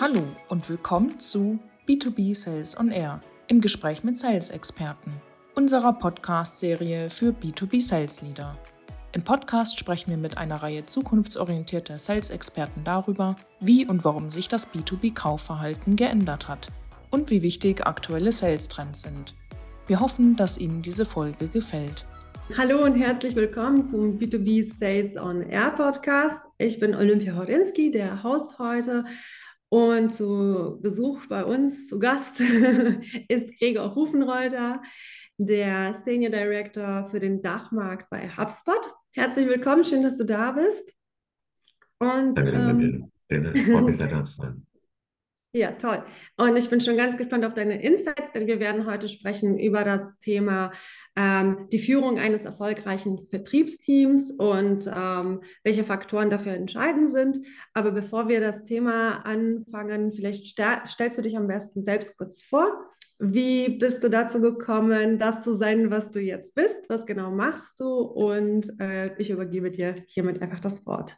Hallo und willkommen zu B2B Sales on Air im Gespräch mit Sales-Experten, unserer Podcast-Serie für B2B Sales Leader. Im Podcast sprechen wir mit einer Reihe zukunftsorientierter Sales-Experten darüber, wie und warum sich das B2B-Kaufverhalten geändert hat und wie wichtig aktuelle Sales-Trends sind. Wir hoffen, dass Ihnen diese Folge gefällt. Hallo und herzlich willkommen zum B2B Sales on Air Podcast. Ich bin Olympia Horinski, der Host heute. Und zu Besuch bei uns, zu Gast, ist Gregor Hufenreuter, der Senior Director für den Dachmarkt bei HubSpot. Herzlich willkommen, schön, dass du da bist. Und, Danke, ähm, danke. Freut mich sehr, da zu sein. Ja, toll. Und ich bin schon ganz gespannt auf deine Insights, denn wir werden heute sprechen über das Thema ähm, die Führung eines erfolgreichen Vertriebsteams und ähm, welche Faktoren dafür entscheidend sind. Aber bevor wir das Thema anfangen, vielleicht stellst du dich am besten selbst kurz vor. Wie bist du dazu gekommen, das zu sein, was du jetzt bist? Was genau machst du? Und äh, ich übergebe dir hiermit einfach das Wort.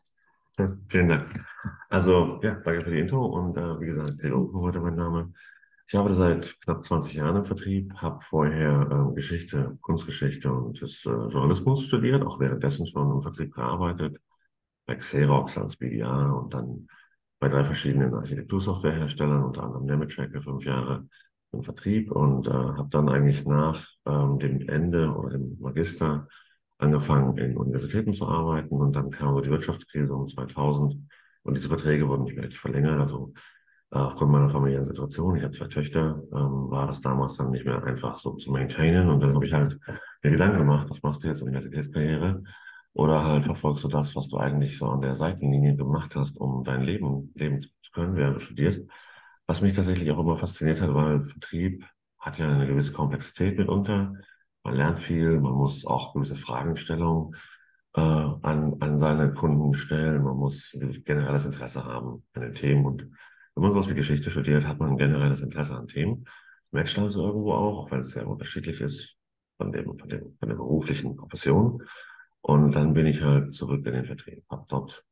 Vielen Dank. Also, ja, danke für die Intro und äh, wie gesagt, Pedro heute mein Name. Ich arbeite seit knapp 20 Jahren im Vertrieb, habe vorher äh, Geschichte, Kunstgeschichte und des, äh, Journalismus studiert, auch währenddessen schon im Vertrieb gearbeitet, bei Xerox als BDA und dann bei drei verschiedenen Architektursoftwareherstellern, unter anderem Nemetschek für fünf Jahre im Vertrieb und äh, habe dann eigentlich nach ähm, dem Ende oder dem Magister angefangen, in Universitäten zu arbeiten und dann kam die Wirtschaftskrise um 2000 und diese Verträge wurden nicht mehr verlängert. Also äh, aufgrund meiner familiären Situation, ich habe zwei Töchter, ähm, war das damals dann nicht mehr einfach so zu maintainen und dann habe ich halt mir Gedanken gemacht, was machst du jetzt Universitätskarriere oder halt verfolgst du das, was du eigentlich so an der Seitenlinie gemacht hast, um dein Leben leben zu können, während du studierst. Was mich tatsächlich auch immer fasziniert hat, weil Vertrieb hat ja eine gewisse Komplexität mitunter man lernt viel, man muss auch gewisse Fragestellungen äh, an, an seine Kunden stellen, man muss generelles Interesse haben an den Themen und wenn man sowas wie Geschichte studiert, hat man ein generelles Interesse an Themen. Matcht also irgendwo auch, auch wenn es sehr unterschiedlich ist von dem, von dem, von der beruflichen Profession. Und dann bin ich halt zurück in den Vertrieb. Hab dort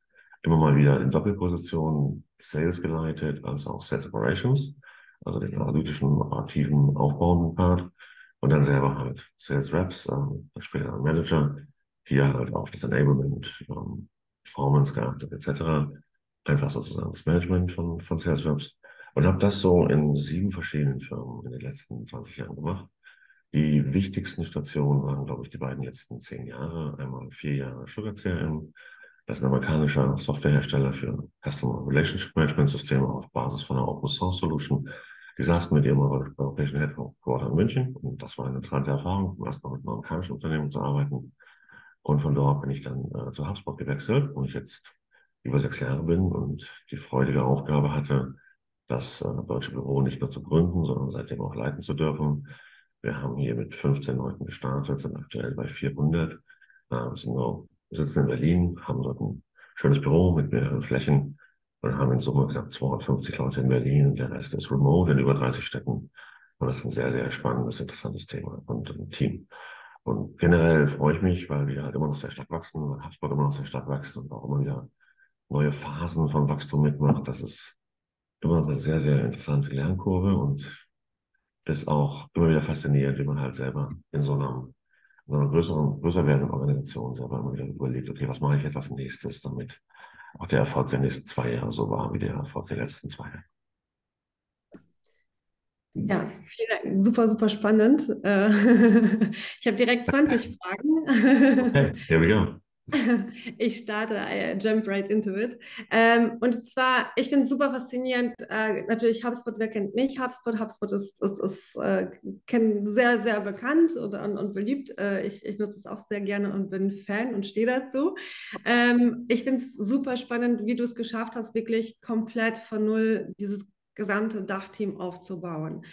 immer mal wieder in Doppelpositionen Sales geleitet, als auch Sales Operations, also den analytischen, operativen, aufbauenden Part und dann selber halt Sales Reps, ähm, später Manager, hier halt auf das Enablement, ähm, Performance geachtet etc. Einfach sozusagen das Management von, von Sales Reps. Und habe das so in sieben verschiedenen Firmen in den letzten 20 Jahren gemacht. Die wichtigsten Stationen waren, glaube ich, die beiden letzten zehn Jahre. Einmal vier Jahre Sugar CRM. Das ist ein amerikanischer Softwarehersteller für Customer Relationship Management Systeme auf Basis von einer Open Source Solution. Die saßen mit ihrem europäischen Headquarter in München und das war eine interessante Erfahrung, erstmal mit einem amerikanischen Unternehmen zu arbeiten. Und von dort bin ich dann äh, zu HubSpot gewechselt, wo ich jetzt über sechs Jahre bin und die freudige Aufgabe hatte, das äh, deutsche Büro nicht nur zu gründen, sondern seitdem auch leiten zu dürfen. Wir haben hier mit 15 Leuten gestartet, sind aktuell bei 400. Äh, wir, sind wir sitzen in Berlin, haben dort ein schönes Büro mit mehreren Flächen und haben in Summe knapp 250 Leute in Berlin und der Rest ist remote in über 30 Städten. Und das ist ein sehr, sehr spannendes, interessantes Thema und ein Team. Und generell freue ich mich, weil wir halt immer noch sehr stark wachsen, weil HubSpot immer noch sehr stark wächst und auch immer wieder neue Phasen von Wachstum mitmacht. Das ist immer eine sehr, sehr interessante Lernkurve und ist auch immer wieder faszinierend, wie man halt selber in so einer, in so einer größeren, größer werdenden Organisation selber immer wieder überlegt, okay, was mache ich jetzt als nächstes, damit auch der Erfolg der nächsten zwei Jahre so war wie der Erfolg der letzten zwei Jahre. Ja, vielen Dank. Super, super spannend. Äh, ich habe direkt 20 Fragen. Okay, here we go. Ich starte, I jump right into it. Ähm, und zwar, ich finde es super faszinierend. Äh, natürlich, HubSpot, wer kennt nicht HubSpot? HubSpot ist, ist, ist äh, sehr, sehr bekannt und, und, und beliebt. Äh, ich, ich nutze es auch sehr gerne und bin Fan und stehe dazu. Ähm, ich finde es super spannend, wie du es geschafft hast, wirklich komplett von null dieses gesamte Dachteam aufzubauen.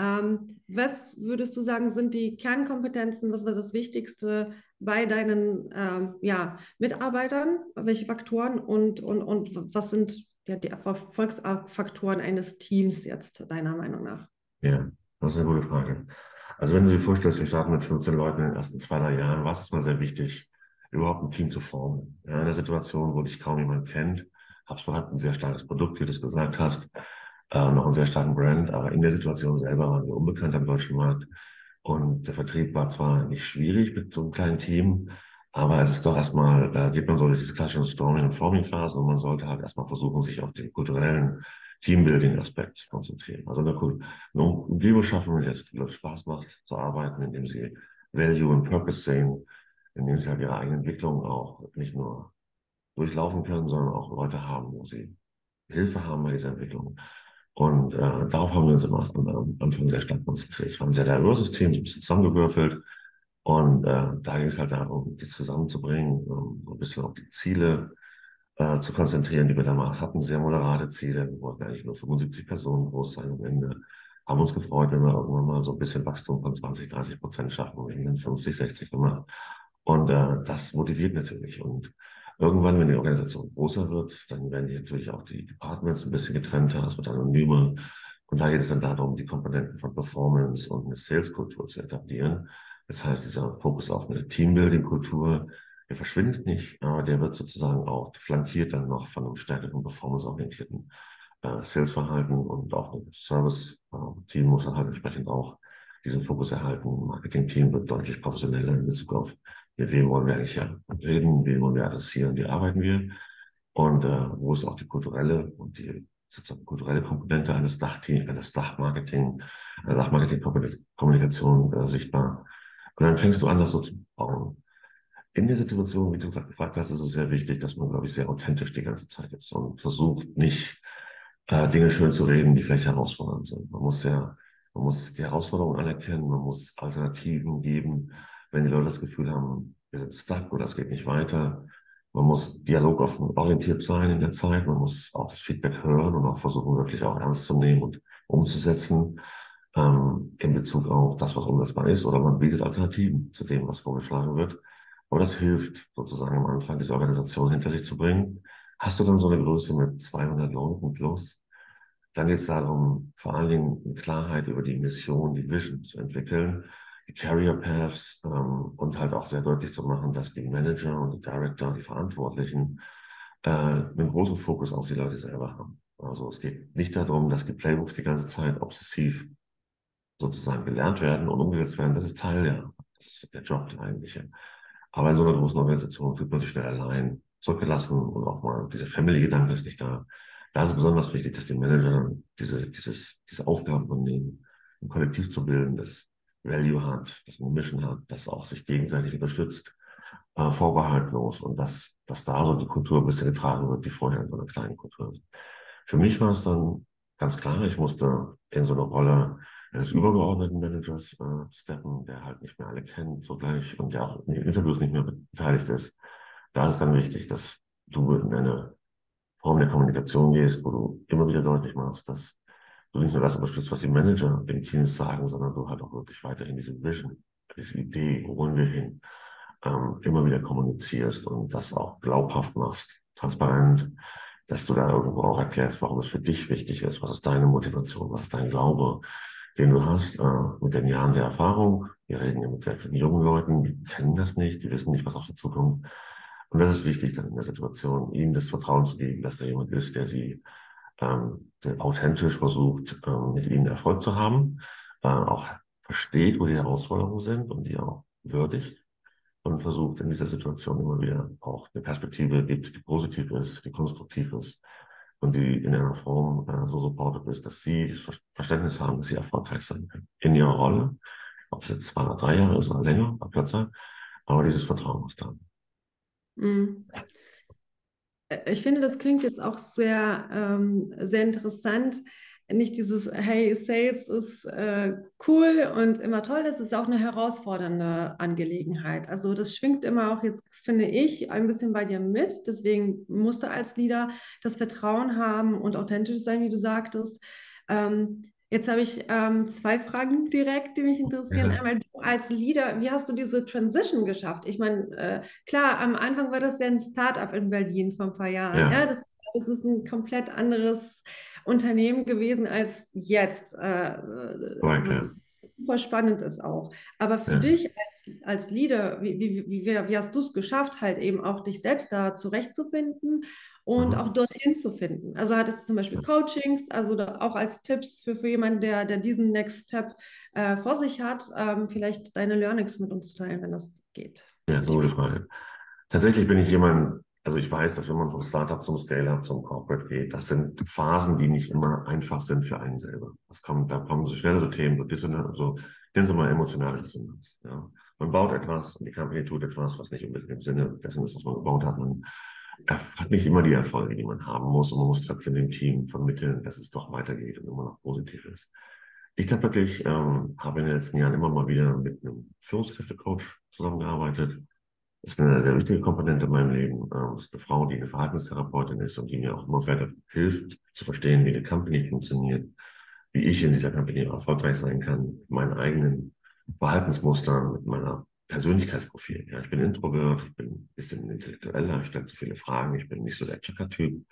Ähm, was würdest du sagen, sind die Kernkompetenzen? Was war das Wichtigste bei deinen ähm, ja, Mitarbeitern? Welche Faktoren und, und, und was sind ja, die Erfolgsfaktoren eines Teams jetzt deiner Meinung nach? Ja, das ist eine gute Frage. Also wenn du dir vorstellst, wir starten mit 15 Leuten in den ersten zwei, drei Jahren, war es mal sehr wichtig, überhaupt ein Team zu formen. Ja, in der Situation, wo dich kaum jemand kennt, HubSpot hat ein sehr starkes Produkt, wie du es gesagt hast, äh, noch einen sehr starken Brand, aber in der Situation selber waren wir unbekannt am deutschen Markt. Und der Vertrieb war zwar nicht schwierig mit so einem kleinen Team, aber es ist doch erstmal, da geht man so diese klassischen Storming- und Forming-Phasen und man sollte halt erstmal versuchen, sich auf den kulturellen Teambuilding-Aspekt zu konzentrieren. Also eine, eine Umgebung schaffen, der es Leute Spaß macht zu arbeiten, indem sie Value und Purpose sehen, indem sie halt ihre eigene Entwicklung auch nicht nur durchlaufen können, sondern auch Leute haben, wo sie Hilfe haben bei dieser Entwicklung. Und äh, darauf haben wir uns immer am Anfang sehr stark konzentriert. Es war ein sehr diverses Team, ein bisschen zusammengewürfelt. Und äh, da ging es halt darum, die zusammenzubringen, um ein bisschen auf die Ziele äh, zu konzentrieren, die wir damals hatten. Sehr moderate Ziele. Wir wollten eigentlich nur 75 Personen groß sein am Ende. Haben uns gefreut, wenn wir irgendwann mal so ein bisschen Wachstum von 20, 30 Prozent schaffen. Wir haben 50, 60 gemacht. Und äh, das motiviert natürlich. Und irgendwann, wenn die Organisation größer wird, dann werden die natürlich auch die Departments ein bisschen getrennter. Es wird anonymer. Und da geht es dann darum, die Komponenten von Performance und eine Sales-Kultur zu etablieren. Das heißt, dieser Fokus auf eine Teambuilding-Kultur, der verschwindet nicht, aber der wird sozusagen auch flankiert dann noch von einem stärkeren performanceorientierten äh, Sales-Verhalten und auch ein Service-Team muss dann halt entsprechend auch diesen Fokus erhalten. Marketing-Team wird deutlich professioneller in Bezug auf, mit wem wollen wir eigentlich reden, wen wollen wir adressieren, wie arbeiten wir und äh, wo ist auch die kulturelle und die sozusagen kulturelle Komponente eines Dachteams, eines Dachmarketing, einer Dachmarketing-Kommunikation äh, sichtbar. Und dann fängst du an, das so zu bauen. In der Situation, wie du gerade gefragt hast, ist es sehr wichtig, dass man, glaube ich, sehr authentisch die ganze Zeit ist und versucht nicht äh, Dinge schön zu reden, die vielleicht herausfordernd sind. Man muss ja, man muss die Herausforderungen anerkennen, man muss Alternativen geben, wenn die Leute das Gefühl haben, wir sind stuck oder es geht nicht weiter. Man muss dialogoffen orientiert sein in der Zeit, man muss auch das Feedback hören und auch versuchen, wirklich auch ernst zu nehmen und umzusetzen ähm, in Bezug auf das, was umsetzbar ist, oder man bietet Alternativen zu dem, was vorgeschlagen wird. Aber das hilft sozusagen am Anfang, diese Organisation hinter sich zu bringen. Hast du dann so eine Größe mit 200 Leuten plus, dann geht es darum, vor allen Dingen Klarheit über die Mission, die Vision zu entwickeln, die Carrier Paths ähm, und halt auch sehr deutlich zu machen, dass die Manager und die Director, die Verantwortlichen, äh, einen großen Fokus auf die Leute selber haben. Also es geht nicht darum, dass die Playbooks die ganze Zeit obsessiv sozusagen gelernt werden und umgesetzt werden, das ist Teil der, das ist der Job, der eigentliche. Aber in so einer großen Organisation fühlt man sich schnell allein zurückgelassen und auch mal dieser Family-Gedanke ist nicht da. Da ist es besonders wichtig, dass die Manager diese, dieses, diese Aufgaben übernehmen, ein Kollektiv zu bilden, das Value hat, das eine Mission hat, das auch sich gegenseitig unterstützt, äh, vorbehaltlos und dass, dass da so die Kultur ein bisschen getragen wird, wie vorher in so einer kleinen Kultur. Für mich war es dann ganz klar, ich musste in so eine Rolle eines übergeordneten Managers äh, steppen, der halt nicht mehr alle kennt sogleich und der auch in den Interviews nicht mehr beteiligt ist. Da ist dann wichtig, dass du in eine Form der Kommunikation gehst, wo du immer wieder deutlich machst, dass du nicht nur das unterstützt, was die Manager im Team sagen, sondern du halt auch wirklich weiterhin diese Vision, diese Idee, wo wollen wir hin, ähm, immer wieder kommunizierst und das auch glaubhaft machst, transparent, dass du da irgendwo auch erklärst, warum es für dich wichtig ist, was ist deine Motivation, was ist dein Glaube, den du hast äh, mit den Jahren der Erfahrung. Wir reden ja mit sehr vielen jungen Leuten, die kennen das nicht, die wissen nicht, was auf sie zukommt. Und das ist wichtig dann in der Situation, ihnen das Vertrauen zu geben, dass da jemand ist, der sie ähm, authentisch versucht, ähm, mit ihnen Erfolg zu haben, äh, auch versteht, wo die Herausforderungen sind und die auch würdigt und versucht in dieser Situation immer wieder auch eine Perspektive gibt, die positiv ist, die konstruktiv ist und die in einer Form äh, so supportive ist, dass sie das Verständnis haben, dass sie erfolgreich sein können in ihrer Rolle, ob es jetzt zwei oder drei Jahre ist oder länger, oder kürzer, aber dieses Vertrauen muss da. Mhm. Äh, ich finde, das klingt jetzt auch sehr, ähm, sehr interessant. Nicht dieses, hey, Sales ist äh, cool und immer toll, das ist auch eine herausfordernde Angelegenheit. Also das schwingt immer auch jetzt, finde ich, ein bisschen bei dir mit. Deswegen musst du als Leader das Vertrauen haben und authentisch sein, wie du sagtest. Ähm, Jetzt habe ich ähm, zwei Fragen direkt, die mich interessieren. Ja. Einmal du als Leader, wie hast du diese Transition geschafft? Ich meine, äh, klar, am Anfang war das ja ein Startup in Berlin vor ein paar Jahren. Ja. ja das, das, ist ein komplett anderes Unternehmen gewesen als jetzt. Äh, okay. Super spannend ist auch. Aber für ja. dich als als Leader, wie, wie, wie, wie hast du es geschafft, halt eben auch dich selbst da zurechtzufinden und Mhm. auch dorthin zu finden? Also hattest du zum Beispiel Coachings, also auch als Tipps für, für jemanden, der, der diesen Next Step äh, vor sich hat, ähm, vielleicht deine Learnings mit uns zu teilen, wenn das geht. Ja, so eine Frage. Tatsächlich bin ich jemand, also ich weiß, dass wenn man vom Startup zum Scale-up zum Corporate geht, das sind Phasen, die nicht immer einfach sind für einen selber. Das kommt, da kommen so schnell so Themen, so Dissonanz, so, nennen Sie mal emotionale Dissonanz. Ja. Man baut etwas und die Company tut etwas, was nicht unbedingt im Sinne dessen ist, was man gebaut hat. Man hat nicht immer die Erfolge, die man haben muss und man muss trotzdem dem Team vermitteln, dass es doch weitergeht und immer noch positiv ist. Ich wirklich, ähm, habe in den letzten Jahren immer mal wieder mit einem Führungskräftecoach zusammengearbeitet. Das ist eine sehr wichtige Komponente in meinem Leben. Ähm, das ist eine Frau, die eine Verhaltenstherapeutin ist und die mir auch immer weiter hilft, zu verstehen, wie eine Company funktioniert, wie ich in dieser Company erfolgreich sein kann, mit meinen eigenen Verhaltensmustern, mit meiner Persönlichkeitsprofil. Ja, ich bin Introvert, ich bin ein bisschen intellektueller, ich stelle zu viele Fragen, ich bin nicht so der Checker-Typ.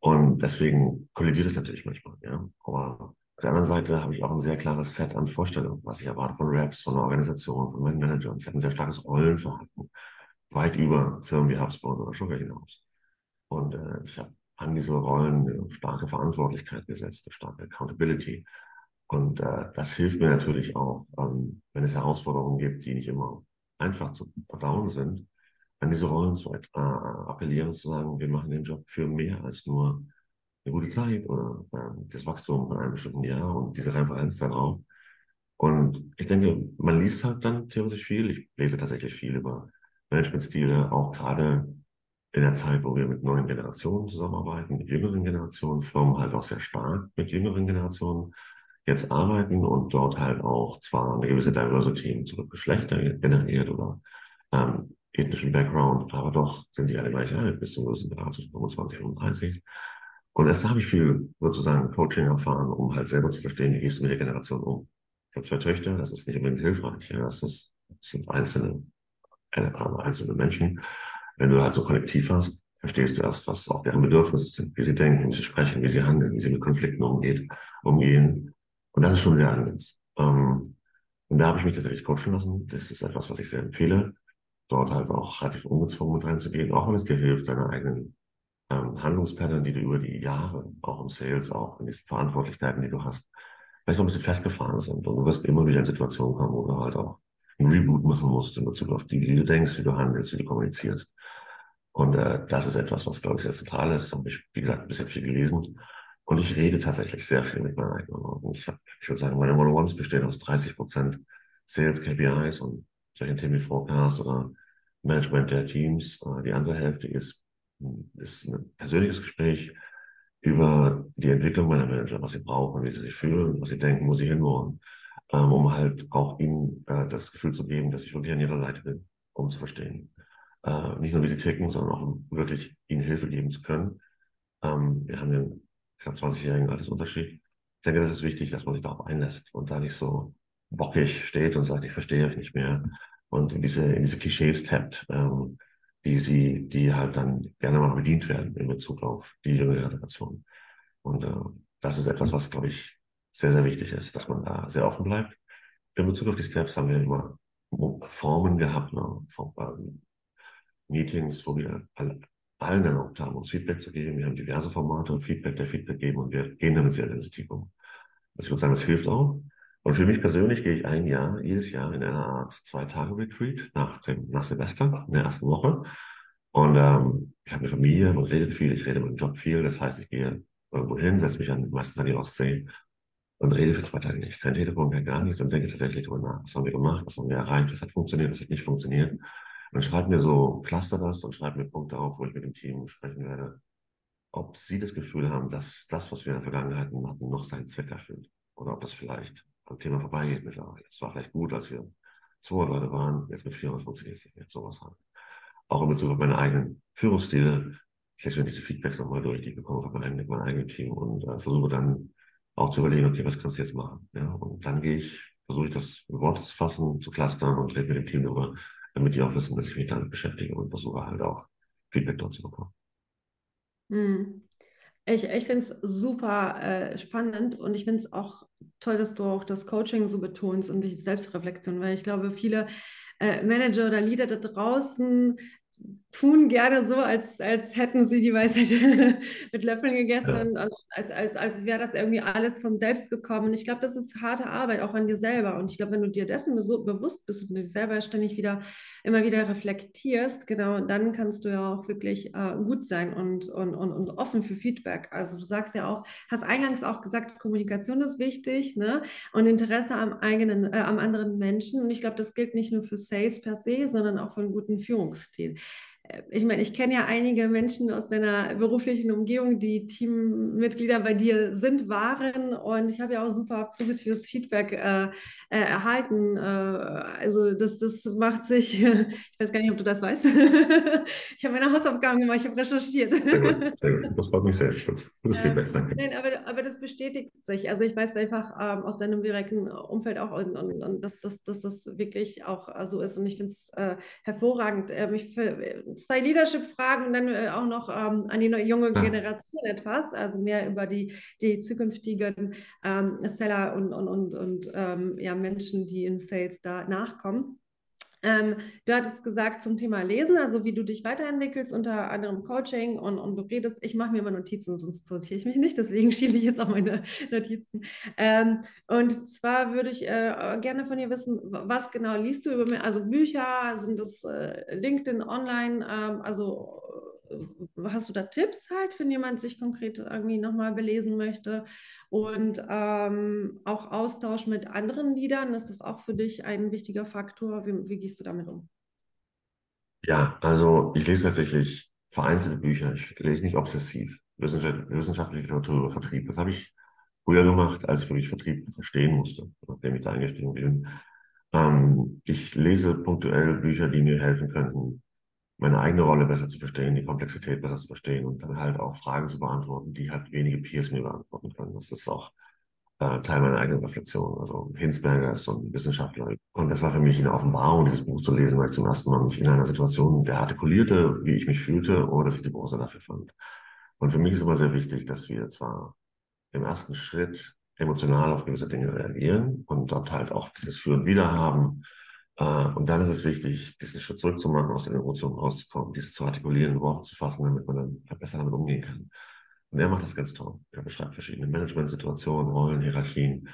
Und deswegen kollidiert es natürlich manchmal, ja. Aber auf der anderen Seite habe ich auch ein sehr klares Set an Vorstellungen, was ich erwarte von Raps, von der Organisation, von meinen Managern. Ich habe ein sehr starkes Rollenverhalten, weit über Firmen wie HubSpot oder Sugar hinaus. Und äh, ich habe an diese Rollen eine starke Verantwortlichkeit gesetzt, eine starke Accountability. Und äh, das hilft mir natürlich auch, ähm, wenn es Herausforderungen gibt, die nicht immer einfach zu verdauen sind, an diese Rollen zu äh, appellieren, zu sagen, wir machen den Job für mehr als nur eine gute Zeit oder äh, das Wachstum von einem bestimmten Jahr und diese Referenz darauf. Und ich denke, man liest halt dann theoretisch viel. Ich lese tatsächlich viel über Managementstile, auch gerade in der Zeit, wo wir mit neuen Generationen zusammenarbeiten, mit jüngeren Generationen, Firmen halt auch sehr stark mit jüngeren Generationen jetzt arbeiten und dort halt auch zwar eine gewisse Diversity zurück Geschlechter generiert oder ähm, ethnischen Background, aber doch sind die alle gleich alt, bis zum gewissen Grad, zwischen 25 und 30. Und erst habe ich viel sozusagen Coaching erfahren, um halt selber zu verstehen, wie gehst du mit der Generation um. Ich habe zwei Töchter, das ist nicht unbedingt hilfreich. Ja, das, ist, das sind einzelne, äh, einzelne Menschen. Wenn du halt so kollektiv hast, verstehst du erst, was auch deren Bedürfnisse sind, wie sie denken, wie sie sprechen, wie sie handeln, wie sie mit Konflikten umgeht, umgehen. Und das ist schon sehr anders. Ähm, und da habe ich mich tatsächlich coachen lassen. Das ist etwas, was ich sehr empfehle, dort halt auch relativ ungezwungen mit reinzugehen, auch wenn es dir hilft, deine eigenen ähm, Handlungspattern, die du über die Jahre, auch im Sales, auch in diesen Verantwortlichkeiten, die du hast, vielleicht noch ein bisschen festgefahren sind. Und du wirst immer wieder in Situationen kommen, wo du halt auch ein Reboot machen musst in Bezug auf die, wie du denkst, wie du handelst, wie du kommunizierst. Und äh, das ist etwas, was, glaube ich, sehr zentral ist. Da habe ich, wie gesagt, ein bisschen viel gelesen. Und ich rede tatsächlich sehr viel mit meinen eigenen Worten. Ich, ich würde sagen, meine One-on-Ones bestehen aus 30 Prozent Sales KPIs und solchen Themen wie Forecast oder Management der Teams. Äh, die andere Hälfte ist, ist ein persönliches Gespräch über die Entwicklung meiner Manager, was sie brauchen, wie sie sich fühlen, was sie denken, wo sie hinwollen, ähm, um halt auch ihnen äh, das Gefühl zu geben, dass ich wirklich an ihrer Seite bin, um zu verstehen. Äh, nicht nur, wie sie ticken, sondern auch um wirklich ihnen Hilfe geben zu können. Ähm, wir haben den knapp 20-jährigen Altersunterschied. Ich denke, das ist wichtig, dass man sich darauf einlässt und da nicht so bockig steht und sagt, ich verstehe euch nicht mehr und in diese, in diese Klischees tappt, ähm, die sie, die halt dann gerne mal bedient werden in Bezug auf die jüngere Generation. Und äh, das ist etwas, was, glaube ich, sehr, sehr wichtig ist, dass man da sehr offen bleibt. In Bezug auf die Steps haben wir immer Formen gehabt, ne, ähm, Meetings, wo wir alle, allen erlaubt haben, uns Feedback zu geben. Wir haben diverse Formate und Feedback, der Feedback geben und wir gehen damit sehr sensitiv um. Also ich würde sagen, das hilft auch. Und für mich persönlich gehe ich ein Jahr, jedes Jahr in einer Art Zwei-Tage-Retreat nach dem, nach Silvester, in der ersten Woche. Und ähm, ich habe eine Familie, man redet viel, ich rede mit dem Job viel. Das heißt, ich gehe irgendwo hin, setze mich an, meistens an die Ostsee und rede für zwei Tage nicht. Kein Telefon, kein gar nichts und denke tatsächlich darüber nach. Was haben wir gemacht, was haben wir erreicht, was hat funktioniert, was hat nicht funktioniert. Und schreibe mir so, cluster das und schreibe mir Punkte auf, wo ich mit dem Team sprechen werde, ob sie das Gefühl haben, dass das, was wir in der Vergangenheit hatten, noch seinen Zweck erfüllt. Oder ob das vielleicht am Thema vorbeigeht mittlerweile. Es war vielleicht gut, als wir 200 Leute waren, jetzt mit 400 funktioniert es nicht mehr. Sowas halt. Auch in Bezug auf meine eigenen Führungsstile. Ich lese mir diese Feedbacks nochmal durch, die ich bekomme von meinem, meinem eigenen Team und äh, versuche dann auch zu überlegen, okay, was kannst du jetzt machen? Ja, und dann gehe ich, versuche ich das in Worte zu fassen, zu clustern und rede mit dem Team darüber, damit die auch wissen, dass ich mich damit beschäftige und versuche halt auch Feedback dort zu bekommen. Hm. Ich, ich finde es super äh, spannend und ich finde es auch toll, dass du auch das Coaching so betonst und die Selbstreflexion, weil ich glaube, viele äh, Manager oder Leader da draußen tun gerne so, als, als hätten sie die Weisheit mit Löffeln gegessen ja. und, und, als, als, als wäre das irgendwie alles von selbst gekommen. Ich glaube, das ist harte Arbeit, auch an dir selber. Und ich glaube, wenn du dir dessen so bewusst bist und dich selber ständig wieder, immer wieder reflektierst, genau, dann kannst du ja auch wirklich äh, gut sein und, und, und, und offen für Feedback. Also du sagst ja auch, hast eingangs auch gesagt, Kommunikation ist wichtig, ne? Und Interesse am eigenen, äh, am anderen Menschen. Und ich glaube, das gilt nicht nur für Sales per se, sondern auch für einen guten Führungsstil ich meine, ich kenne ja einige Menschen aus deiner beruflichen Umgebung, die Teammitglieder bei dir sind, waren und ich habe ja auch super positives Feedback äh, äh, erhalten. Äh, also das, das macht sich, ich weiß gar nicht, ob du das weißt. ich habe meine Hausaufgaben gemacht, ich habe recherchiert. Sehr gut, sehr gut. Das freut mich sehr. Gutes Feedback, danke. Nein, aber, aber das bestätigt sich. Also ich weiß einfach ähm, aus deinem direkten Umfeld auch und, und, und dass, dass, dass das wirklich auch so ist und ich finde es äh, hervorragend. Ähm, ich, zwei Leadership-Fragen und dann äh, auch noch ähm, an die junge Generation ja. etwas, also mehr über die, die zukünftigen ähm, Seller und, und, und, und ähm, ja, Menschen, die in Sales da nachkommen. Ähm, du hattest gesagt zum Thema Lesen, also wie du dich weiterentwickelst, unter anderem Coaching und, und du redest. Ich mache mir immer Notizen, sonst sortiere ich mich nicht, deswegen schiele ich jetzt auf meine Notizen. Ähm, und zwar würde ich äh, gerne von dir wissen, was genau liest du über mich? Also Bücher, sind das äh, LinkedIn online? Ähm, also hast du da Tipps halt, wenn jemand sich konkret irgendwie nochmal belesen möchte? Und ähm, auch Austausch mit anderen Liedern, ist das auch für dich ein wichtiger Faktor? Wie, wie gehst du damit um? Ja, also ich lese tatsächlich vereinzelte Bücher. Ich lese nicht obsessiv. Wissenschaftliche Literatur über Vertrieb. Das habe ich früher gemacht, als ich wirklich Vertrieb verstehen musste, nachdem ich da eingestiegen bin. Ähm, ich lese punktuell Bücher, die mir helfen könnten, meine eigene Rolle besser zu verstehen, die Komplexität besser zu verstehen und dann halt auch Fragen zu beantworten, die halt wenige Peers mir beantworten können. Das ist auch äh, Teil meiner eigenen Reflexion. Also Hinsberger ist so ein Wissenschaftler. Und das war für mich eine Offenbarung, dieses Buch zu lesen, weil ich zum ersten Mal mich in einer Situation, der artikulierte, wie ich mich fühlte, oder dass ich die Branche dafür fand. Und für mich ist immer sehr wichtig, dass wir zwar im ersten Schritt emotional auf gewisse Dinge reagieren und dort halt auch dieses Führen wieder haben, äh, und dann ist es wichtig, diesen Schritt zurückzumachen, aus den Emotionen rauszukommen, dieses zu artikulieren, in Worte zu fassen, damit man dann besser damit umgehen kann. Und er macht das ganz toll. Er beschreibt verschiedene Managementsituationen, Rollen, Hierarchien,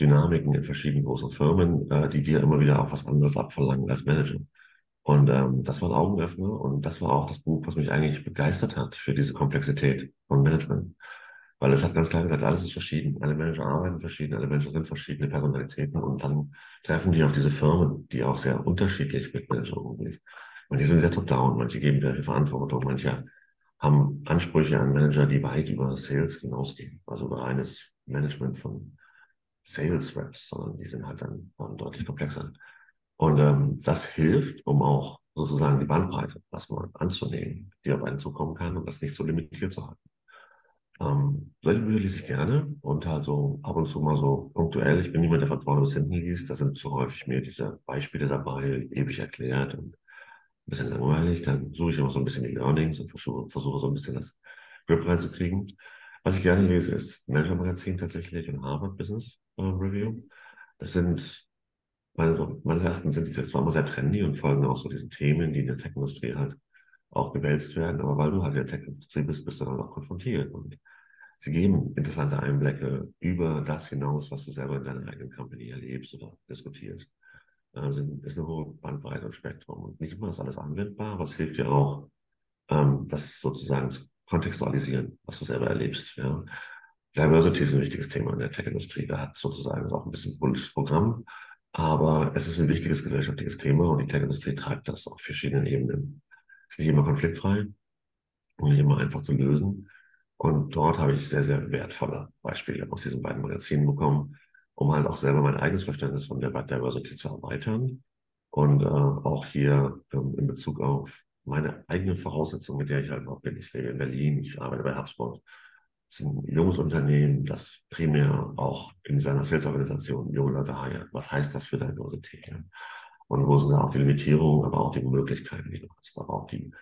Dynamiken in verschiedenen großen Firmen, äh, die dir immer wieder auch was anderes abverlangen als Manager. Und ähm, das war ein Augenöffner und das war auch das Buch, was mich eigentlich begeistert hat für diese Komplexität von Management. Weil es hat ganz klar gesagt, alles ist verschieden. Alle Menschen arbeiten verschieden, alle Menschen sind verschiedene Personalitäten und dann treffen die auf diese Firmen, die auch sehr unterschiedlich mit Menschen umgehen. Manche sind sehr top-down, manche geben viel Verantwortung, manche haben Ansprüche an Manager, die weit über Sales hinausgehen. Also über reines Management von Sales Reps, sondern die sind halt dann, dann deutlich komplexer. Und ähm, das hilft, um auch sozusagen die Bandbreite erstmal anzunehmen, die auf einen zukommen kann und das nicht so limitiert zu halten. Ähm, lese ich gerne und halt so ab und zu mal so punktuell. Ich bin niemand, der von vorne bis hinten liest. Da sind zu häufig mehr diese Beispiele dabei, ewig erklärt und ein bisschen langweilig. Dann suche ich immer so ein bisschen die Learnings und versuche, versuche so ein bisschen das Grip reinzukriegen. Was ich gerne lese, ist Manager Magazin tatsächlich und Harvard Business äh, Review. Das sind, meines, Erachtens sind die zwar immer sehr trendy und folgen auch so diesen Themen, die in der Tech-Industrie halt auch gewälzt werden, aber weil du halt in der Tech-Industrie bist, bist du dann auch konfrontiert. Und sie geben interessante Einblicke über das hinaus, was du selber in deiner eigenen Company erlebst oder diskutierst. Also ist eine hohe Bandbreite und Spektrum. Und nicht immer ist alles anwendbar, aber es hilft dir auch, ähm, das sozusagen zu kontextualisieren, was du selber erlebst. Ja. Diversity ist ein wichtiges Thema in der Tech-Industrie. Da hat sozusagen auch ein bisschen politisches Programm. Aber es ist ein wichtiges gesellschaftliches Thema und die Tech-Industrie treibt das auf verschiedenen Ebenen ist nicht immer konfliktfrei und nicht immer einfach zu lösen. Und dort habe ich sehr, sehr wertvolle Beispiele aus diesen beiden Magazinen bekommen, um halt auch selber mein eigenes Verständnis von der Diversity zu erweitern. Und äh, auch hier ähm, in Bezug auf meine eigenen Voraussetzungen, mit der ich halt auch bin. Ich lebe in Berlin, ich arbeite bei HubSpot. Es ist ein junges Unternehmen, das primär auch in seiner Sales-Organisation junge Leute heiert. Was heißt das für Diversity? Und wo sind auch die Limitierungen, aber auch die Möglichkeiten, die du hast, aber auch die,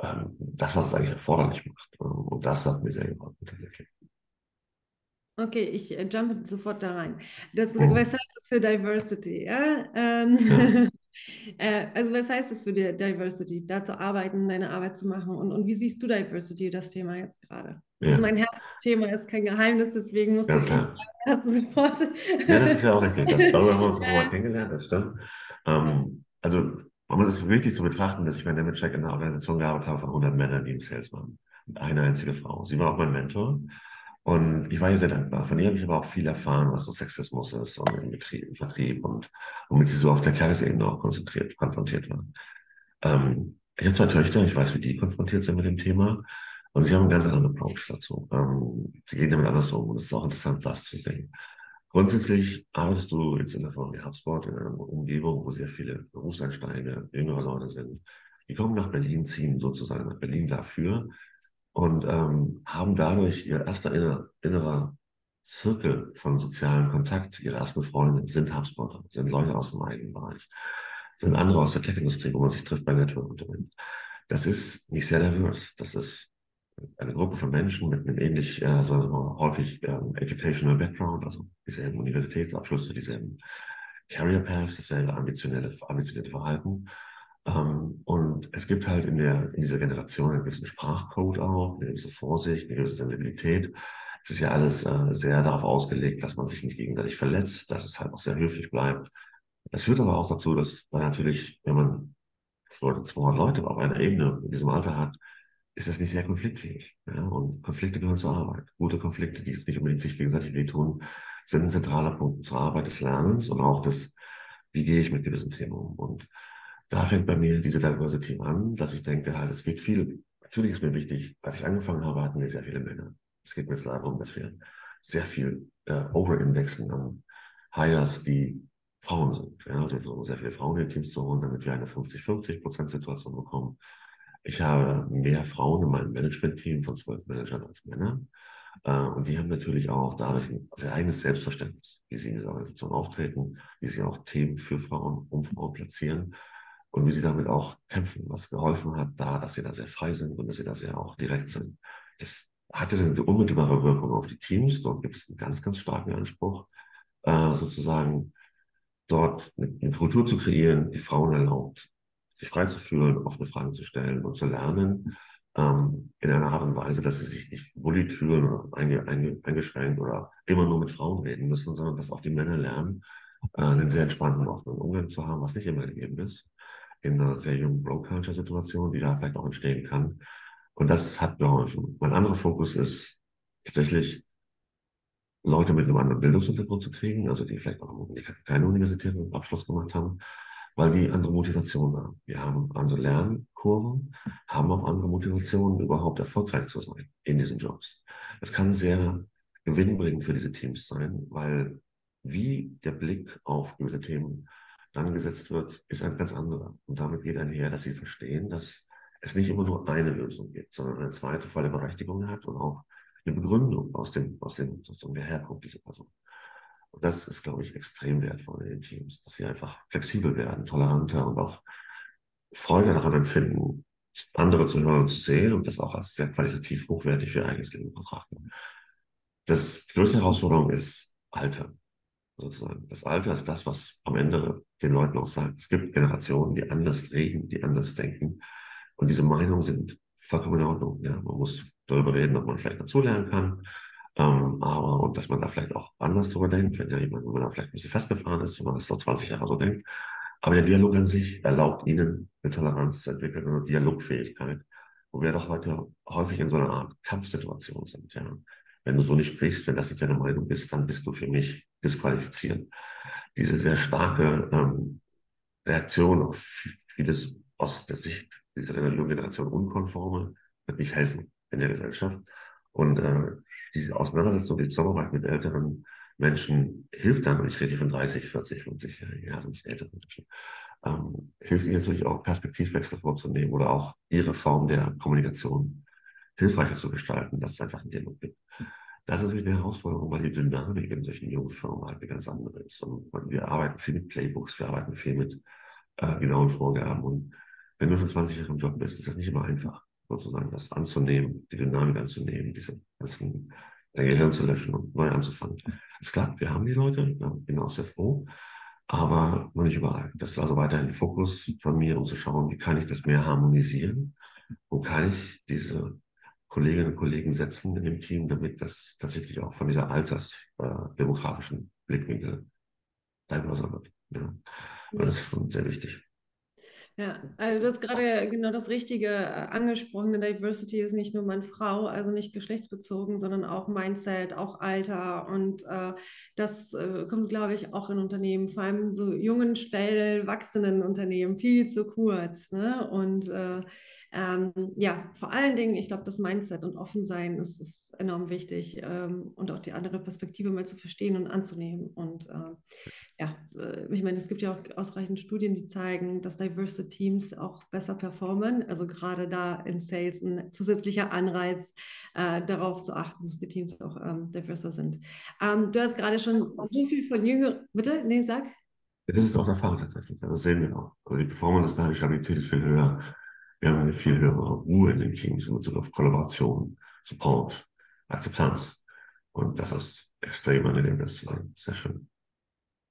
ähm, das, was es eigentlich erforderlich macht. Und das hat mir sehr geholfen tatsächlich. Okay, ich äh, jump sofort da rein. Du hast gesagt, mhm. was heißt das für Diversity? Ja? Ähm, ja. Äh, also was heißt das für dich, Diversity, da zu arbeiten, deine Arbeit zu machen? Und, und wie siehst du Diversity, das Thema jetzt gerade? Das ja. ist mein Herzthema, ist kein Geheimnis, deswegen muss ich sagen, hast du sofort. Ja, das ist ja auch richtig. Das, darüber haben wir uns nochmal kennengelernt, das stimmt. Ähm, also aber es wichtig zu betrachten, dass ich bei Nemetschek in einer Organisation gearbeitet habe von 100 Männern, die im Sales waren. Eine einzige Frau. Sie war auch mein Mentor. Und ich war ihr sehr dankbar. Von ihr habe ich aber auch viel erfahren, was so Sexismus ist und im, Betrieb, im Vertrieb und womit sie so auf der Tagesebene auch konzentriert, konfrontiert war. Ähm, ich habe zwei Töchter, ich weiß, wie die konfrontiert sind mit dem Thema. Und sie haben einen ganz anderen Approach dazu. Ähm, sie gehen damit anders um und es ist auch interessant, das zu sehen. Grundsätzlich arbeitest du jetzt in der wie HubSpot in einer Umgebung, wo sehr viele Berufseinsteiger, jüngere Leute sind. Die kommen nach Berlin, ziehen sozusagen nach Berlin dafür und ähm, haben dadurch ihr erster inner, innerer Zirkel von sozialen Kontakt, ihre ersten Freunde sind HubSpotter, sind Leute aus dem eigenen Bereich, sind andere aus der Tech-Industrie, wo man sich trifft bei Network und Das ist nicht sehr divers. Das ist eine Gruppe von Menschen mit einem ähnlich, äh, also häufig ähm, educational Background, also dieselben Universitätsabschlüsse, dieselben Career Paths, dasselbe ambitionierte, ambitionierte Verhalten ähm, und es gibt halt in, der, in dieser Generation einen gewissen Sprachcode auch, eine gewisse Vorsicht, eine gewisse Sensibilität. Es ist ja alles äh, sehr darauf ausgelegt, dass man sich nicht gegenseitig verletzt, dass es halt auch sehr höflich bleibt. Das führt aber auch dazu, dass man natürlich, wenn man so 200 Leute auf einer Ebene in diesem Alter hat, ist das nicht sehr konfliktfähig. Ja? Und Konflikte gehören zur Arbeit. Gute Konflikte, die jetzt nicht unbedingt sich gegenseitig wehtun, sind ein zentraler Punkt zur Arbeit des Lernens und auch des, wie gehe ich mit gewissen Themen um. Und da fängt bei mir diese Diversity an, dass ich denke, halt, es geht viel. Natürlich ist mir wichtig, als ich angefangen habe, hatten wir sehr viele Männer. Es geht mir jetzt darum, dass wir sehr viel äh, overindexen an Hires, die Frauen sind. Ja, also so sehr viele Frauen in Teams zu holen, damit wir eine 50-50-Prozent-Situation bekommen. Ich habe mehr Frauen in meinem Management-Team von zwölf Managern als Männer. Äh, und die haben natürlich auch dadurch ein eigenes Selbstverständnis, wie sie in dieser Organisation auftreten, wie sie auch Themen für Frauen, um Frauen platzieren und wie sie damit auch kämpfen, was geholfen hat, da, dass sie da sehr frei sind und dass sie da sehr auch direkt sind. Das hatte eine unmittelbare Wirkung auf die Teams. Dort gibt es einen ganz, ganz starken Anspruch, äh, sozusagen dort eine, Kultur zu kreieren, die Frauen erlaubt, sich frei zu fühlen, offene Fragen zu stellen und zu lernen, ähm, in einer Art und Weise, dass sie sich nicht bullied fühlen oder einge, einge, eingeschränkt oder immer nur mit Frauen reden müssen, sondern dass auch die Männer lernen, äh, einen sehr entspannten, offenen Umgang zu haben, was nicht immer gegeben ist in einer sehr jungen Bro-Culture-Situation, die da vielleicht auch entstehen kann. Und das hat geholfen. Mein anderer Fokus ist tatsächlich, Leute mit einem anderen Bildungshintergrund zu kriegen, also die vielleicht auch keine universitären Abschluss gemacht haben, weil die andere Motivation haben. Wir haben andere Lernkurven, haben auch andere Motivationen, überhaupt erfolgreich zu sein in diesen Jobs. Das kann sehr gewinnbringend für diese Teams sein, weil wie der Blick auf gewisse Themen dann gesetzt wird, ist ein ganz anderer. Und damit geht einher, dass sie verstehen, dass es nicht immer nur eine Lösung gibt, sondern eine zweite volle Berechtigung hat und auch eine Begründung aus dem, aus dem, sozusagen der Herkunft dieser Person. Und das ist, glaube ich, extrem wertvoll in den Teams, dass sie einfach flexibel werden, toleranter und auch Freude daran empfinden, andere zu hören und zu sehen und das auch als sehr qualitativ hochwertig für ihr eigenes Leben betrachten. Das größte Herausforderung ist Alter sozusagen. Das Alter ist das, was am Ende den Leuten auch sagt. Es gibt Generationen, die anders reden, die anders denken. Und diese Meinungen sind vollkommen in Ordnung. Ja, man muss darüber reden, ob man vielleicht dazulernen kann. Ähm, aber, und dass man da vielleicht auch anders drüber denkt, wenn ja jemand, wenn man da vielleicht ein bisschen festgefahren ist, wenn man das so 20 Jahre so denkt. Aber der Dialog an sich erlaubt ihnen eine Toleranz zu entwickeln eine Dialogfähigkeit, wo wir doch heute häufig in so einer Art Kampfsituation sind. Ja. Wenn du so nicht sprichst, wenn das nicht deine Meinung ist, dann bist du für mich disqualifiziert. Diese sehr starke ähm, Reaktion auf vieles aus der Sicht dieser Generation Unkonforme wird nicht helfen in der Gesellschaft. Und äh, diese Auseinandersetzung, die Zusammenarbeit mit älteren Menschen hilft dann, und ich rede hier von 30, 40, 50 Jahren, ja, also nicht älteren Menschen, ähm, hilft ihnen natürlich auch Perspektivwechsel vorzunehmen oder auch ihre Form der Kommunikation hilfreicher zu gestalten, dass es einfach einen Dialog gibt. Das ist natürlich eine Herausforderung, weil die Dynamik in solchen jungen Firmen halt eine ganz andere ist. Und wir arbeiten viel mit Playbooks, wir arbeiten viel mit äh, genauen Vorgaben. Und wenn du schon 20 Jahre im Job bist, ist das nicht immer einfach, sozusagen das anzunehmen, die Dynamik anzunehmen, diese ganzen, dein Gehirn zu löschen und neu anzufangen. Ist klar, wir haben die Leute, ja, bin auch sehr froh. aber noch nicht überall. Das ist also weiterhin Fokus von mir, um zu schauen, wie kann ich das mehr harmonisieren? Wo kann ich diese Kolleginnen und Kollegen setzen in dem Team, damit das tatsächlich auch von dieser altersdemografischen äh, Blickwinkel diverser wird. Ja. Das ist schon sehr wichtig. Ja, also du hast gerade genau das Richtige äh, angesprochen. Diversity ist nicht nur Mann, Frau, also nicht geschlechtsbezogen, sondern auch Mindset, auch Alter. Und äh, das äh, kommt, glaube ich, auch in Unternehmen, vor allem so jungen, schnell wachsenden Unternehmen, viel zu kurz. Ne? Und äh, ähm, ja, vor allen Dingen, ich glaube, das Mindset und Offensein ist, ist enorm wichtig ähm, und auch die andere Perspektive mal zu verstehen und anzunehmen. Und äh, ja, äh, ich meine, es gibt ja auch ausreichend Studien, die zeigen, dass diverse Teams auch besser performen. Also gerade da in Sales ein zusätzlicher Anreiz, äh, darauf zu achten, dass die Teams auch ähm, diverser sind. Ähm, du hast gerade schon so viel von Jüngeren, bitte? Nee, sag. Das ist auch der Fall tatsächlich. Das sehen wir auch. Also die Performance ist da, die Stabilität ist viel höher. Wir haben eine viel höhere Ruhe in den Teams in Bezug auf Kollaboration, Support, Akzeptanz. Und das ist extrem angenehm, das zu sein. Sehr schön.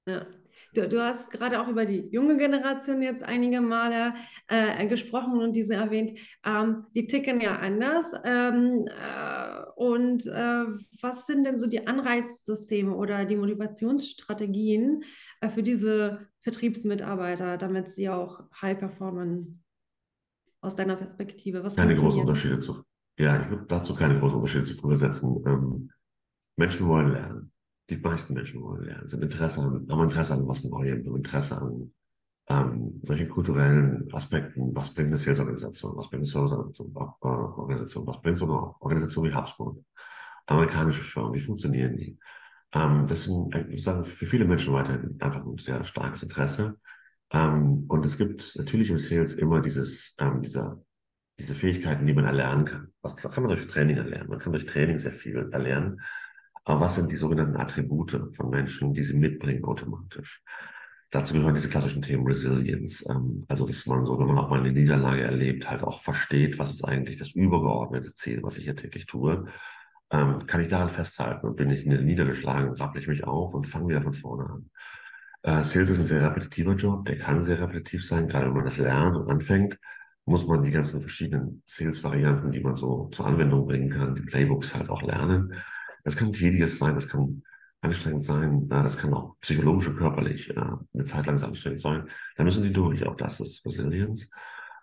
Ja. Du, du, hast gerade auch über die junge Generation jetzt einige Male äh, gesprochen und diese erwähnt. Ähm, die ticken ja anders. Ähm, äh, und äh, was sind denn so die Anreizsysteme oder die Motivationsstrategien äh, für diese Vertriebsmitarbeiter, damit sie auch high performen? Aus deiner Perspektive? Was keine großen Unterschiede zu. Ja, ich würde dazu keine großen Unterschiede zu früher setzen. Ähm, Menschen wollen lernen. Die meisten Menschen wollen lernen, sind Interesse an, haben Interesse an was Neuem, haben Interesse an ähm, solchen kulturellen Aspekten. Was bringt eine Sales-Organisation? Was bringt eine Service-Organisation? Was bringt so eine Organisation wie HubSpot? Amerikanische Firmen, wie funktionieren die? Ähm, das sind, sage, für viele Menschen weiterhin einfach ein sehr starkes Interesse. Ähm, und es gibt natürlich im Sales immer dieses, ähm, dieser, diese Fähigkeiten, die man erlernen kann. Was kann man durch Training erlernen? Man kann durch Training sehr viel erlernen. Aber was sind die sogenannten Attribute von Menschen, die sie mitbringen automatisch? Dazu gehören diese klassischen Themen Resilience, ähm, also dass man so, wenn man auch mal eine Niederlage erlebt, halt auch versteht, was ist eigentlich das übergeordnete Ziel, was ich hier täglich tue. Ähm, kann ich daran festhalten und bin ich niedergeschlagen, rappel ich mich auf und fange wieder von vorne an. Äh, Sales ist ein sehr repetitiver Job, der kann sehr repetitiv sein, gerade wenn man das lernt und anfängt, muss man die ganzen verschiedenen Sales-Varianten, die man so zur Anwendung bringen kann, die Playbooks halt auch lernen. Das kann tediges sein, das kann anstrengend sein, das kann auch psychologisch und körperlich äh, eine Zeit lang anstrengend sein. Da müssen die durch, auch das ist Resilienz.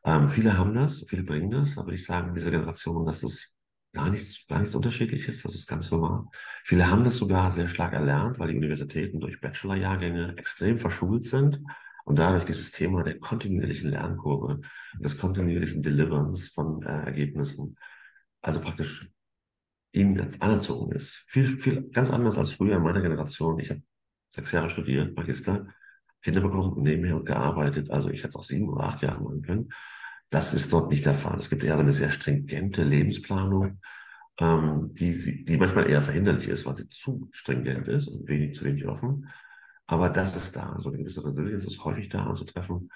Ähm, viele haben das, viele bringen das, aber ich sage in dieser Generation, dass es gar nichts, gar nichts Unterschiedliches. Das ist ganz normal. Viele haben das sogar sehr stark erlernt, weil die Universitäten durch Bachelorjahrgänge extrem verschult sind und dadurch dieses Thema der kontinuierlichen Lernkurve, des kontinuierlichen Deliverance von äh, Ergebnissen, also praktisch ihnen jetzt anerzogen ist. Viel, viel ganz anders als früher in meiner Generation. Ich habe sechs Jahre studiert, Magister, Kinder bekommen, nebenher und gearbeitet. Also ich hätte es auch sieben oder acht Jahre machen können. Das ist dort nicht der Fall. Es gibt eher eine sehr stringente Lebensplanung, ähm, die, die manchmal eher verhinderlich ist, weil sie zu stringent ist und wenig zu wenig offen. Aber das ist da. Also eine gewisse Resilienz ist häufig da anzutreffen.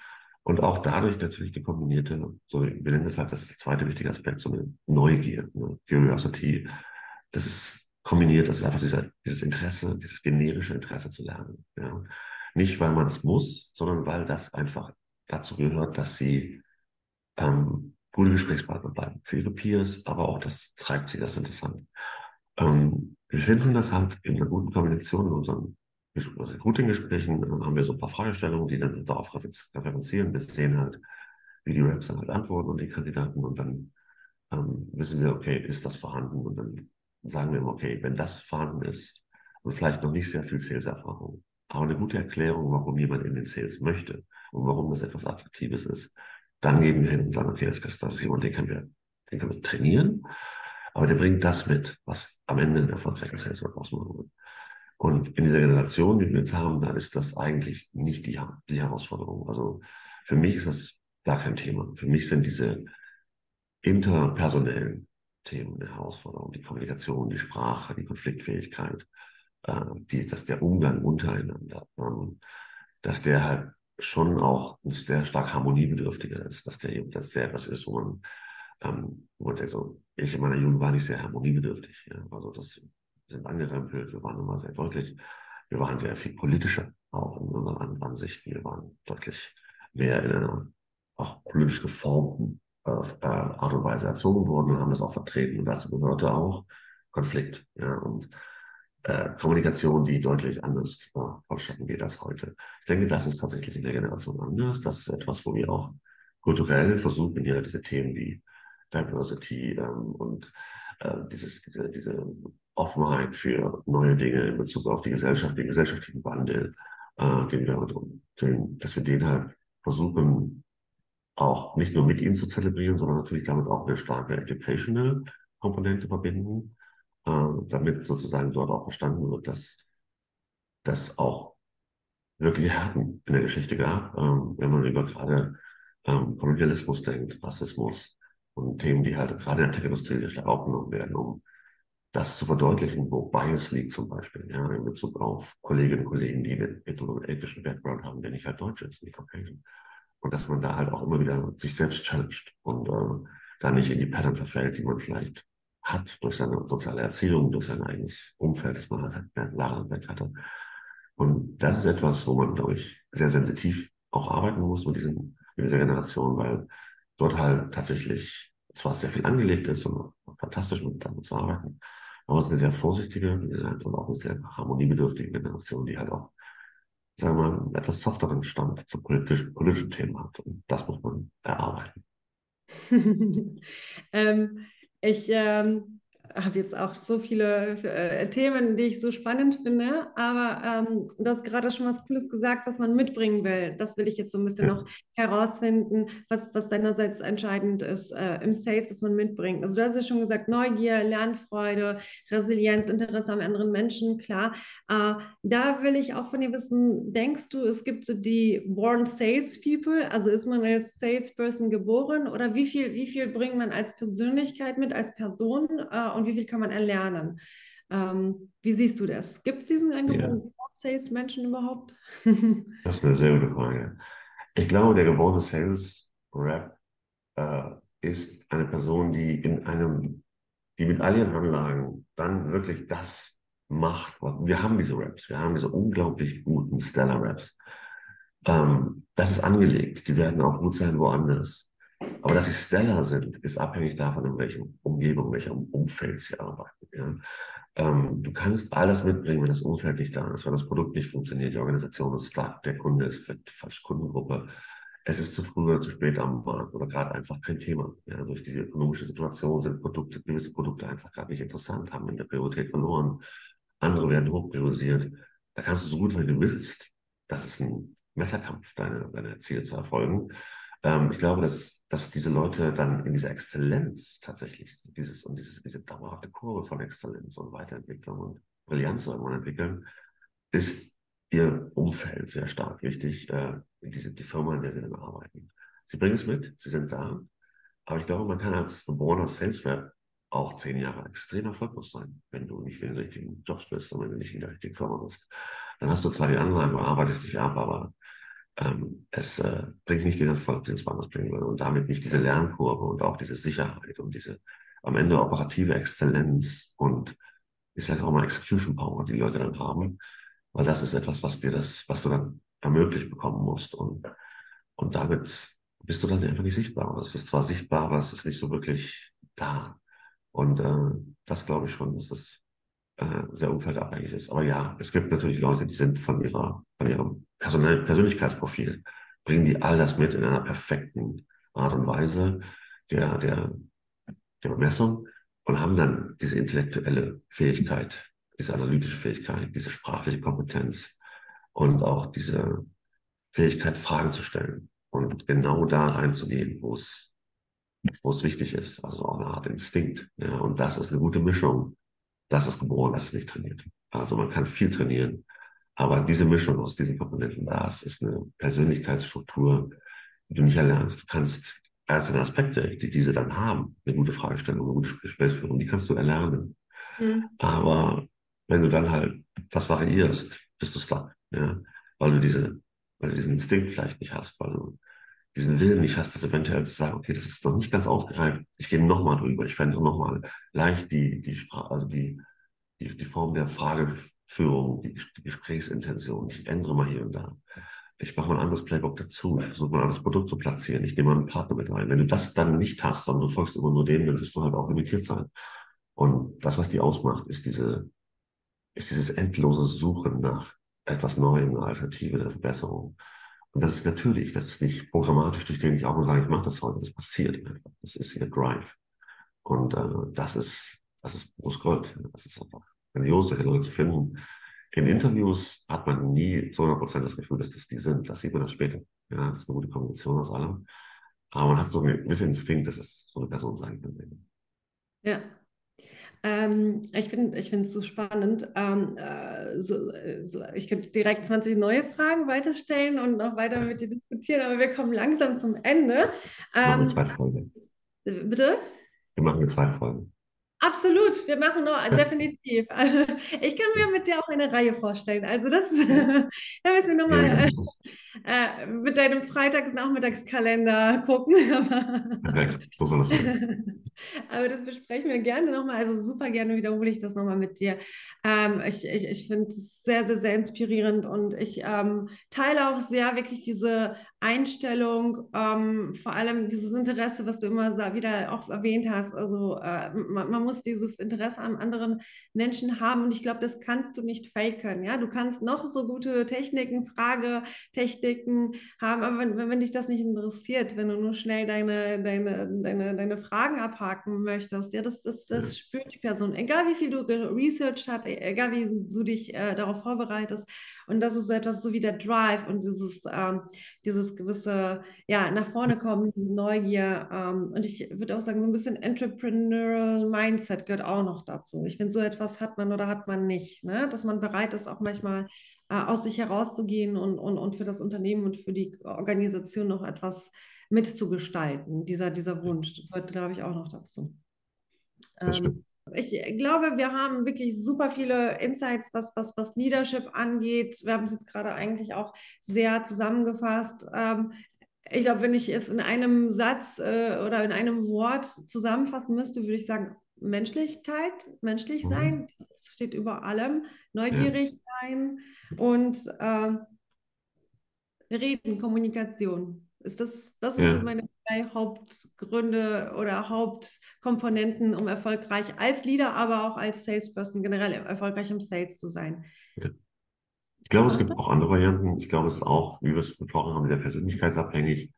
Und auch dadurch natürlich die kombinierte, so, wir nennen das halt, das ist der zweite wichtige Aspekt, so eine Neugier, eine Curiosity. Das ist kombiniert, das ist einfach dieser, dieses Interesse, dieses generische Interesse zu lernen. Ja. Nicht, weil man es muss, sondern weil das einfach dazu gehört, dass sie ähm, gute Gesprächspartner bleiben für ihre Peers, aber auch das treibt sie, das ist interessant. Ähm, wir finden das halt in einer guten Kombination in unseren Recruiting-Gesprächen, äh, haben wir so ein paar Fragestellungen, die dann darauf referenzieren. Wir sehen halt, wie die Raps dann halt antworten und die Kandidaten und dann ähm, wissen wir, okay, ist das vorhanden? Und dann sagen wir immer, okay, wenn das vorhanden ist und vielleicht noch nicht sehr viel Sales-Erfahrung, aber eine gute Erklärung, warum jemand in den Sales möchte und warum das etwas Attraktives ist, dann gehen wir hin und sagen, okay, das, das ist jemand, den können wir, den können wir trainieren, aber der bringt das mit, was am Ende einen erfolgreichen Sales ausmachen wird. Und in dieser Generation, die wir jetzt haben, da ist das eigentlich nicht die, die Herausforderung. Also für mich ist das gar kein Thema. Für mich sind diese interpersonellen Themen eine Herausforderung. Die Kommunikation, die Sprache, die Konfliktfähigkeit, äh, die, dass der Umgang untereinander, ähm, dass der halt schon auch ein sehr stark harmoniebedürftiger ist, dass der, dass der etwas ist, wo man, ähm, wo man denkt, so, ich in meiner Jugend war nicht sehr harmoniebedürftig. Ja? Also das sind angerempelt, wir waren immer sehr deutlich, wir waren sehr viel politischer auch in unseren Ansichten. Wir waren deutlich mehr in einer auch politisch geformten äh, äh, Art und Weise erzogen worden und haben das auch vertreten. Und dazu gehörte auch Konflikt ja, und äh, Kommunikation, die deutlich anders äh, geht als heute. Ich denke, das ist tatsächlich in der Generation anders. Das ist etwas, wo wir auch kulturell versuchen, hier diese Themen wie Diversity ähm, und äh, dieses, diese, diese Offenheit für neue Dinge in Bezug auf die Gesellschaft, den gesellschaftlichen Wandel, äh, den wir, den, dass wir den halt versuchen, auch nicht nur mit ihnen zu zelebrieren, sondern natürlich damit auch eine starke educational Komponente verbinden, damit sozusagen dort auch verstanden wird, dass das auch wirklich Härten in der Geschichte gab, ähm, wenn man über gerade ähm, Kolonialismus denkt, Rassismus und Themen, die halt gerade in der Tech-Industrie stark aufgenommen werden, um das zu verdeutlichen, wo Bias liegt zum Beispiel, ja, in Bezug auf Kolleginnen und Kollegen, die einen ethnischen Background haben, der nicht halt Deutsch ist, nicht Caucasian. Und dass man da halt auch immer wieder sich selbst challenged und äh, da nicht in die Pattern verfällt, die man vielleicht hat durch seine soziale Erziehung, durch sein eigenes Umfeld, das man halt während weg hatte. Und das ist etwas, wo man, glaube ich, sehr sensitiv auch arbeiten muss mit, diesen, mit dieser Generation, weil dort halt tatsächlich zwar sehr viel angelegt ist und fantastisch mit damit zu arbeiten, aber es ist eine sehr vorsichtige, wie gesagt, und auch eine sehr harmoniebedürftige Generation, die halt auch, sagen wir mal, etwas softeren Stand zu politischen, politischen Themen hat. Und das muss man erarbeiten. ähm, ich ähm, habe jetzt auch so viele äh, Themen, die ich so spannend finde, aber ähm, du hast gerade schon was Cooles gesagt, was man mitbringen will. Das will ich jetzt so ein bisschen ja. noch herausfinden, was, was deinerseits entscheidend ist äh, im Sales, was man mitbringt. Also du hast ja schon gesagt, Neugier, Lernfreude, Resilienz, Interesse am anderen Menschen, klar. Äh, da will ich auch von dir wissen, denkst du, es gibt so die Born Salespeople, also ist man als Salesperson geboren oder wie viel, wie viel bringt man als Persönlichkeit mit, als Person äh, und wie viel kann man erlernen? Ähm, wie siehst du das? Gibt es diesen angeborenen ja. Sales-Menschen überhaupt? das ist eine sehr gute Frage. Ich glaube, der geborene Sales-Rap äh, ist eine Person, die in einem, die mit all ihren Anlagen dann wirklich das macht. Wir haben diese Raps, wir haben diese unglaublich guten Stellar-Raps. Ähm, das ist angelegt, die werden auch gut sein woanders. Aber dass sie Stellar sind, ist abhängig davon, in welcher Umgebung, in welchem Umfeld sie arbeiten. Ja? Ähm, du kannst alles mitbringen, wenn das Umfeld nicht da ist, wenn das Produkt nicht funktioniert, die Organisation ist stark, der Kunde ist die falsche Kundengruppe, es ist zu früh oder zu spät am Markt oder gerade einfach kein Thema. Ja, durch die ökonomische Situation sind Produkte, gewisse Produkte einfach gerade nicht interessant, haben in der Priorität verloren. Andere werden hochpriorisiert. Da kannst du so gut, wie du willst. Das ist ein Messerkampf, deine, deine Ziele zu erfolgen. Ähm, ich glaube, dass, dass diese Leute dann in dieser Exzellenz tatsächlich dieses und dieses, diese dauerhafte Kurve von Exzellenz und Weiterentwicklung und Brillanz irgendwann entwickeln, ist ihr Umfeld sehr stark wichtig, äh, diese, die Firma, in der sie dann arbeiten. Sie bringen es mit, sie sind da. Aber ich glaube, man kann als geborener Sales Rep auch zehn Jahre extrem erfolglos sein, wenn du nicht in den richtigen Jobs bist und wenn du nicht in der richtigen Firma bist. Dann hast du zwar die Anlage, du arbeitest dich ab, aber ähm, es äh, bringt nicht den Erfolg, den es woanders bringen würde und damit nicht diese Lernkurve und auch diese Sicherheit und diese am Ende operative Exzellenz und ich sage auch mal Execution Power, die, die Leute dann haben, weil das ist etwas, was dir das, was du dann ermöglicht bekommen musst und und damit bist du dann einfach nicht sichtbar. Es ist zwar sichtbar, aber es ist nicht so wirklich da. Und äh, das glaube ich schon, dass das äh, sehr umfeldabhängig ist. Aber ja, es gibt natürlich Leute, die sind von ihrer, von ihrem Persönlichkeitsprofil, bringen die all das mit in einer perfekten Art und Weise der, der, der Bemessung und haben dann diese intellektuelle Fähigkeit, diese analytische Fähigkeit, diese sprachliche Kompetenz und auch diese Fähigkeit, Fragen zu stellen und genau da reinzugehen, wo es wo es wichtig ist, also auch eine Art Instinkt. Ja, und das ist eine gute Mischung das ist geboren, das ist nicht trainiert. Also man kann viel trainieren, aber diese Mischung aus diesen Komponenten, das ist eine Persönlichkeitsstruktur, die du nicht erlernst. Du kannst einzelne Aspekte, die diese dann haben, eine gute Fragestellung, eine gute Gesprächsführung, die kannst du erlernen. Mhm. Aber wenn du dann halt das variierst, bist du stuck, ja, weil du diese, weil du diesen Instinkt vielleicht nicht hast, weil du diesen Willen nicht hast, das eventuell zu sagen, okay, das ist noch nicht ganz ausgereift, ich gehe nochmal drüber, ich verändere nochmal leicht die, die Sprache, also die, die, die Form der Frageführung, die, die Gesprächsintention. Ich ändere mal hier und da. Ich mache mal ein anderes Playbook dazu. Ich versuche mal ein anderes Produkt zu platzieren. Ich nehme mal einen Partner mit rein. Wenn du das dann nicht hast, sondern du folgst immer nur dem, dann wirst du halt auch limitiert sein. Und das, was die ausmacht, ist diese, ist dieses endlose Suchen nach etwas Neuem, einer Alternative, einer Verbesserung. Und das ist natürlich, das ist nicht programmatisch, durch den ich auch mal sage, ich mache das heute, das passiert. Das ist ihr Drive. Und äh, das ist, das ist groß Gold. Das ist einfach grandios, solche Leute zu finden. In Interviews hat man nie zu 100% das Gefühl, dass das die sind. Das sieht man dann später. Ja, das ist eine gute Kombination aus allem. Aber man hat so einen gewissen Instinkt, dass es so eine Person sein könnte. Ja, ähm, ich finde ich es so spannend. Ähm, äh, so, so, ich könnte direkt 20 neue Fragen weiterstellen und noch weiter mit dir diskutieren, aber wir kommen langsam zum Ende. Ähm, machen wir zwei Folgen. Bitte? Wir machen eine zweite Folge. Absolut, wir machen noch definitiv. Ich kann mir mit dir auch eine Reihe vorstellen. Also das, da müssen wir nochmal ja, äh, mit deinem Freitags-Nachmittagskalender gucken. Perfekt, so soll das sein. Aber das besprechen wir gerne nochmal. Also super gerne wiederhole ich das nochmal mit dir. Ähm, ich ich, ich finde es sehr, sehr, sehr inspirierend und ich ähm, teile auch sehr wirklich diese Einstellung, ähm, vor allem dieses Interesse, was du immer wieder auch erwähnt hast. Also äh, man, man, muss dieses Interesse an anderen Menschen haben und ich glaube, das kannst du nicht faken. Ja, du kannst noch so gute Techniken, Fragetechniken haben, aber wenn, wenn dich das nicht interessiert, wenn du nur schnell deine, deine, deine, deine Fragen abhaken möchtest, ja, das, das, das spürt die Person. Egal wie viel du researched hast, egal wie du dich äh, darauf vorbereitest. Und das ist so etwas so wie der Drive und dieses, ähm, dieses gewisse, ja, nach vorne kommen, diese Neugier. Ähm, und ich würde auch sagen, so ein bisschen Entrepreneurial Mindset gehört auch noch dazu. Ich finde, so etwas hat man oder hat man nicht, ne? dass man bereit ist, auch manchmal aus sich herauszugehen und, und, und für das Unternehmen und für die Organisation noch etwas mitzugestalten. Dieser, dieser Wunsch gehört, glaube ich, auch noch dazu. Ähm, ich glaube, wir haben wirklich super viele Insights, was, was, was Leadership angeht. Wir haben es jetzt gerade eigentlich auch sehr zusammengefasst. Ähm, ich glaube, wenn ich es in einem Satz äh, oder in einem Wort zusammenfassen müsste, würde ich sagen, Menschlichkeit, menschlich mhm. sein, das steht über allem, neugierig ja. sein und äh, Reden, Kommunikation. Ist das, das sind ja. meine drei Hauptgründe oder Hauptkomponenten, um erfolgreich als Leader, aber auch als Salesperson generell erfolgreich im Sales zu sein. Ja. Ich glaube, es gibt auch andere Varianten. Ich glaube, es ist auch, wie wir es besprochen haben, sehr persönlichkeitsabhängig.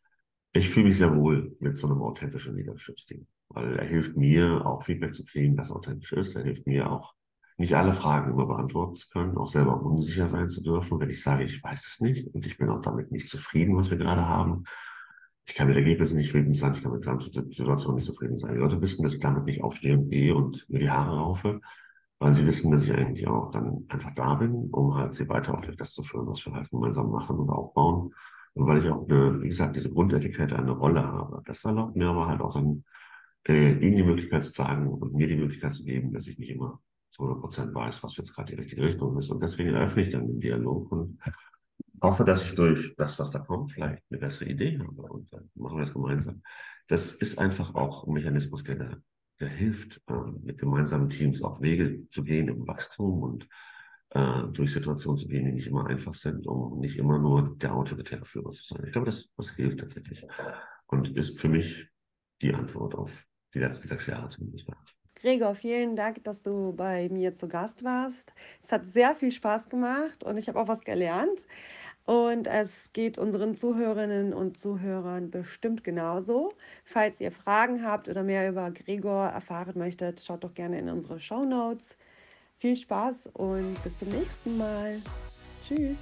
Ich fühle mich sehr wohl mit so einem authentischen Leadership-Stil, weil er hilft mir auch Feedback zu kriegen, das authentisch ist. Er hilft mir auch, nicht alle Fragen immer beantworten zu können, auch selber unsicher sein zu dürfen, wenn ich sage, ich weiß es nicht und ich bin auch damit nicht zufrieden, was wir gerade haben ich kann mit Ergebnissen nicht zufrieden sein, ich kann mit der Situation nicht zufrieden sein. Die Leute wissen, dass ich damit nicht aufstehe und gehe und mir die Haare raufe, weil sie wissen, dass ich eigentlich auch dann einfach da bin, um halt sie weiter auf das zu führen, was wir halt gemeinsam machen und aufbauen. Und weil ich auch, eine, wie gesagt, diese Grundetikette eine Rolle habe. Das erlaubt mir aber halt auch dann, äh, ihnen die Möglichkeit zu sagen und mir die Möglichkeit zu geben, dass ich nicht immer zu 100 Prozent weiß, was jetzt gerade die richtige Richtung ist. Und deswegen eröffne ich dann den Dialog und hoffe, dass ich durch das, was da kommt, vielleicht eine bessere Idee habe und dann machen wir das gemeinsam. Das ist einfach auch ein Mechanismus, der, der hilft, äh, mit gemeinsamen Teams auch Wege zu gehen im Wachstum und äh, durch Situationen zu gehen, die nicht immer einfach sind, um nicht immer nur der autoritäre Führer zu sein. Ich glaube, das, das hilft tatsächlich und ist für mich die Antwort auf die letzten sechs Jahre zumindest. Gregor, vielen Dank, dass du bei mir zu Gast warst. Es hat sehr viel Spaß gemacht und ich habe auch was gelernt. Und es geht unseren Zuhörerinnen und Zuhörern bestimmt genauso. Falls ihr Fragen habt oder mehr über Gregor erfahren möchtet, schaut doch gerne in unsere Show Notes. Viel Spaß und bis zum nächsten Mal. Tschüss.